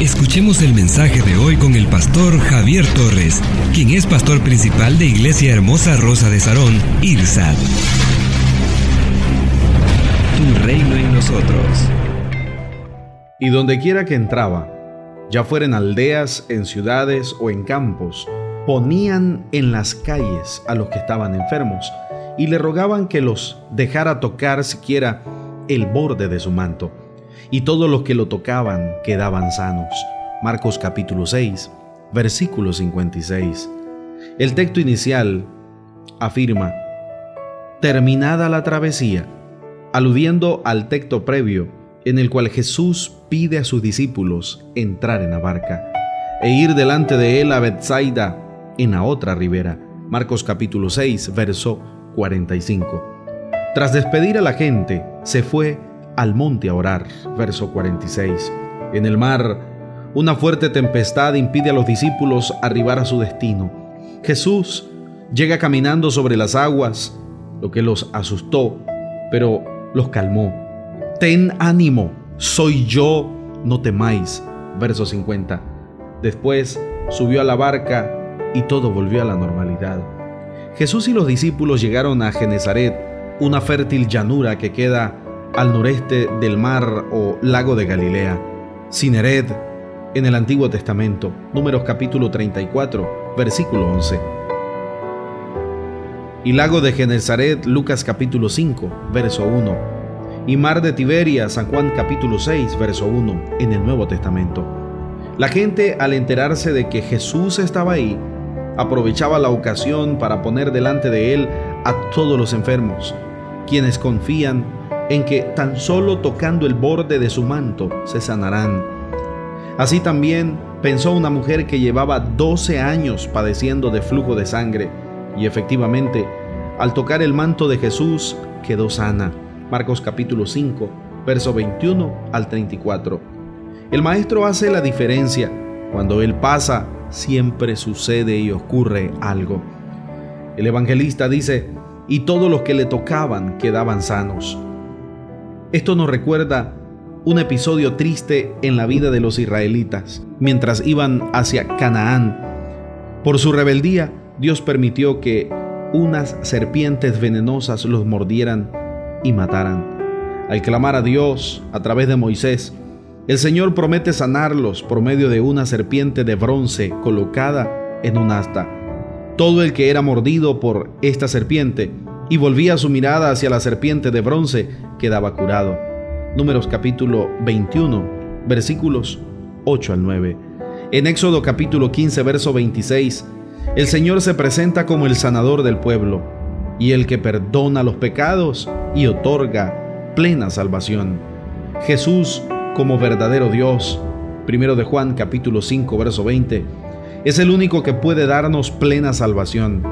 Escuchemos el mensaje de hoy con el pastor Javier Torres, quien es pastor principal de Iglesia Hermosa Rosa de Sarón, IRSAD. Tu reino en nosotros. Y donde quiera que entraba, ya fuera en aldeas, en ciudades o en campos, ponían en las calles a los que estaban enfermos y le rogaban que los dejara tocar siquiera el borde de su manto y todos los que lo tocaban quedaban sanos. Marcos capítulo 6, versículo 56. El texto inicial afirma, terminada la travesía, aludiendo al texto previo en el cual Jesús pide a sus discípulos entrar en la barca e ir delante de él a Bethsaida en la otra ribera. Marcos capítulo 6, verso 45. Tras despedir a la gente, se fue al monte a orar. Verso 46. En el mar, una fuerte tempestad impide a los discípulos arribar a su destino. Jesús llega caminando sobre las aguas, lo que los asustó, pero los calmó. Ten ánimo, soy yo, no temáis. Verso 50. Después subió a la barca y todo volvió a la normalidad. Jesús y los discípulos llegaron a Genezaret, una fértil llanura que queda al noreste del mar o lago de Galilea, Cineret, en el Antiguo Testamento, Números capítulo 34, versículo 11. Y lago de Genezaret, Lucas capítulo 5, verso 1. Y mar de Tiberia, San Juan capítulo 6, verso 1, en el Nuevo Testamento. La gente, al enterarse de que Jesús estaba ahí, aprovechaba la ocasión para poner delante de él a todos los enfermos, quienes confían en que tan solo tocando el borde de su manto se sanarán. Así también pensó una mujer que llevaba 12 años padeciendo de flujo de sangre y efectivamente al tocar el manto de Jesús quedó sana. Marcos capítulo 5, verso 21 al 34. El maestro hace la diferencia. Cuando él pasa, siempre sucede y ocurre algo. El evangelista dice, y todos los que le tocaban quedaban sanos. Esto nos recuerda un episodio triste en la vida de los israelitas mientras iban hacia Canaán. Por su rebeldía, Dios permitió que unas serpientes venenosas los mordieran y mataran. Al clamar a Dios a través de Moisés, el Señor promete sanarlos por medio de una serpiente de bronce colocada en un asta. Todo el que era mordido por esta serpiente y volvía su mirada hacia la serpiente de bronce, quedaba curado. Números capítulo 21, versículos 8 al 9. En Éxodo capítulo 15, verso 26, el Señor se presenta como el sanador del pueblo y el que perdona los pecados y otorga plena salvación. Jesús como verdadero Dios, primero de Juan capítulo 5, verso 20, es el único que puede darnos plena salvación.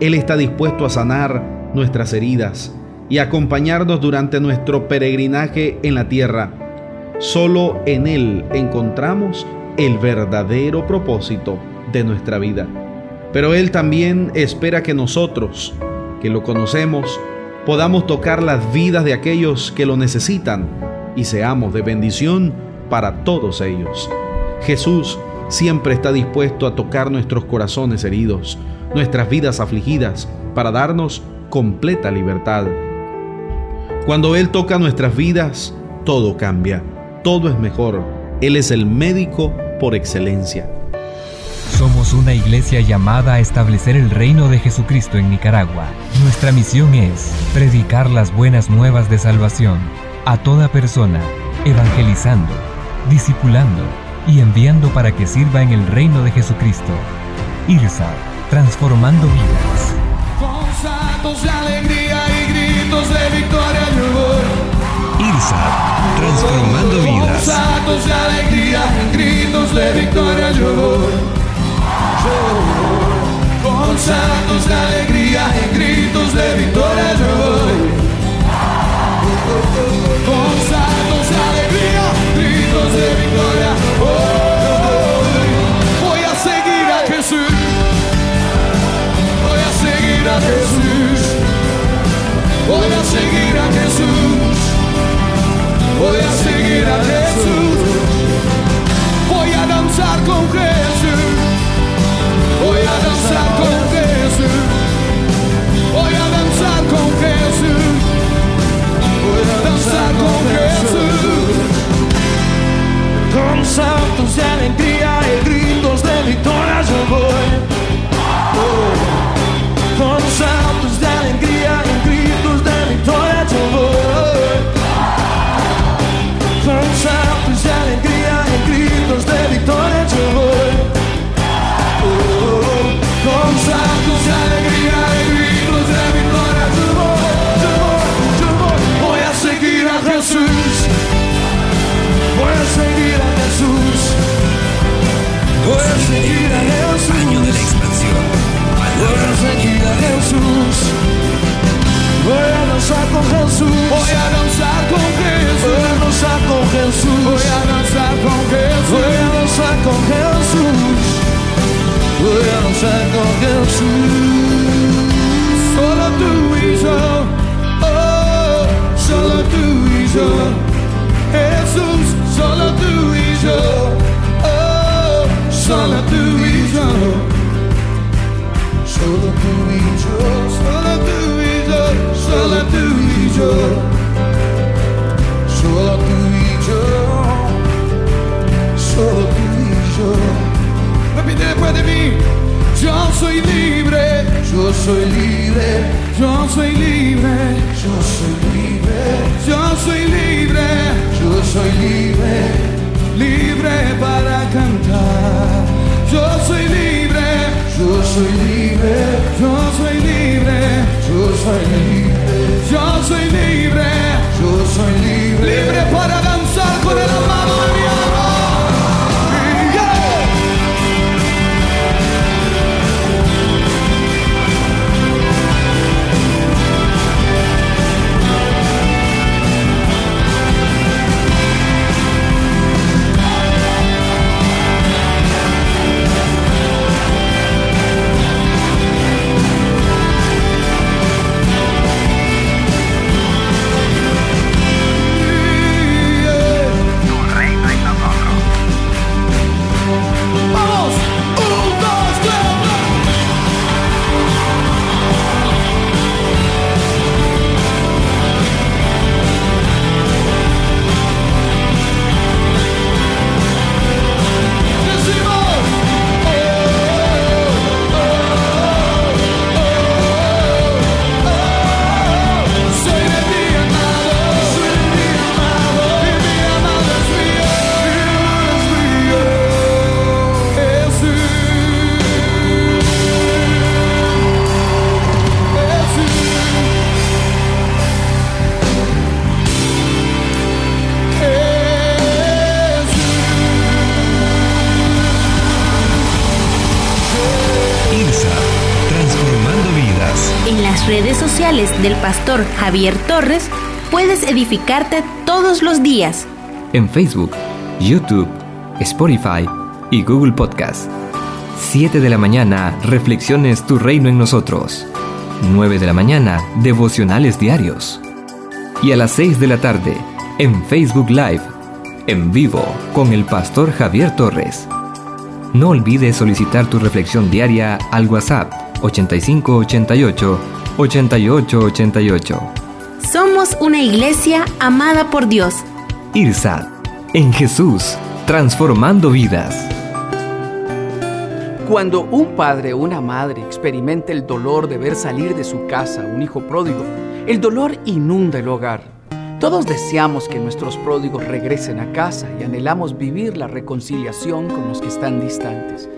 Él está dispuesto a sanar nuestras heridas y acompañarnos durante nuestro peregrinaje en la tierra. Solo en Él encontramos el verdadero propósito de nuestra vida. Pero Él también espera que nosotros, que lo conocemos, podamos tocar las vidas de aquellos que lo necesitan y seamos de bendición para todos ellos. Jesús siempre está dispuesto a tocar nuestros corazones heridos, nuestras vidas afligidas, para darnos completa libertad. Cuando Él toca nuestras vidas, todo cambia, todo es mejor. Él es el médico por excelencia. Somos una iglesia llamada a establecer el reino de Jesucristo en Nicaragua. Nuestra misión es predicar las buenas nuevas de salvación a toda persona, evangelizando, discipulando y enviando para que sirva en el reino de Jesucristo. IRSA, transformando vidas de alegría y gritos de victoria yo IRSA, transformando vidas. de alegría, gritos de victoria seguir a Jesus, voy a seguir a Jesús, voy a danzar con Jesús, voy a danzar con Jesús, voy a danzar con Jesús, voy a danzar con Jesús. Danzar a danzar con Jesús. Voy a danzar con Jesús. Voy a danzar con Jesús. Voy a danzar con Jesús. Voy a danzar con Jesús. Voy a danzar con Jesús. Solo tú y yo. Oh, solo tú y yo. Yo soy libre. Yo soy libre. Yo soy libre. Yo soy libre. Yo soy libre. Libre para cantar. Yo soy libre. Yo soy libre. Yo soy libre. Yo soy libre. Yo soy libre. Redes sociales del pastor Javier Torres puedes edificarte todos los días. En Facebook, YouTube, Spotify y Google Podcast. 7 de la mañana, Reflexiones Tu Reino en Nosotros. 9 de la mañana, Devocionales Diarios. Y a las 6 de la tarde, en Facebook Live, en vivo, con el pastor Javier Torres. No olvides solicitar tu reflexión diaria al WhatsApp 8588 8888. Somos una iglesia amada por Dios. IRSAT, en Jesús, transformando vidas. Cuando un padre o una madre experimenta el dolor de ver salir de su casa un hijo pródigo, el dolor inunda el hogar. Todos deseamos que nuestros pródigos regresen a casa y anhelamos vivir la reconciliación con los que están distantes.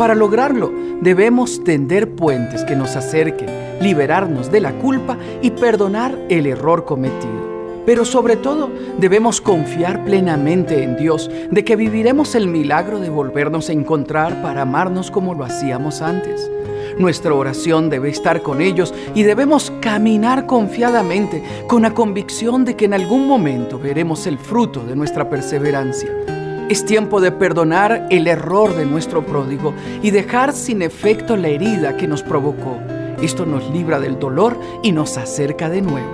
Para lograrlo, debemos tender puentes que nos acerquen, liberarnos de la culpa y perdonar el error cometido. Pero sobre todo debemos confiar plenamente en Dios de que viviremos el milagro de volvernos a encontrar para amarnos como lo hacíamos antes. Nuestra oración debe estar con ellos y debemos caminar confiadamente con la convicción de que en algún momento veremos el fruto de nuestra perseverancia. Es tiempo de perdonar el error de nuestro pródigo y dejar sin efecto la herida que nos provocó. Esto nos libra del dolor y nos acerca de nuevo.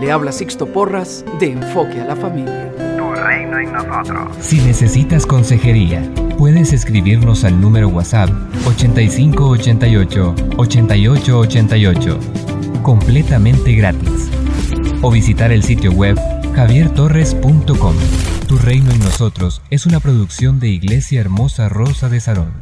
Le habla Sixto Porras de Enfoque a la Familia. Si necesitas consejería, Puedes escribirnos al número WhatsApp 8588-8888, completamente gratis. O visitar el sitio web javiertorres.com. Tu reino en nosotros es una producción de Iglesia Hermosa Rosa de Sarón.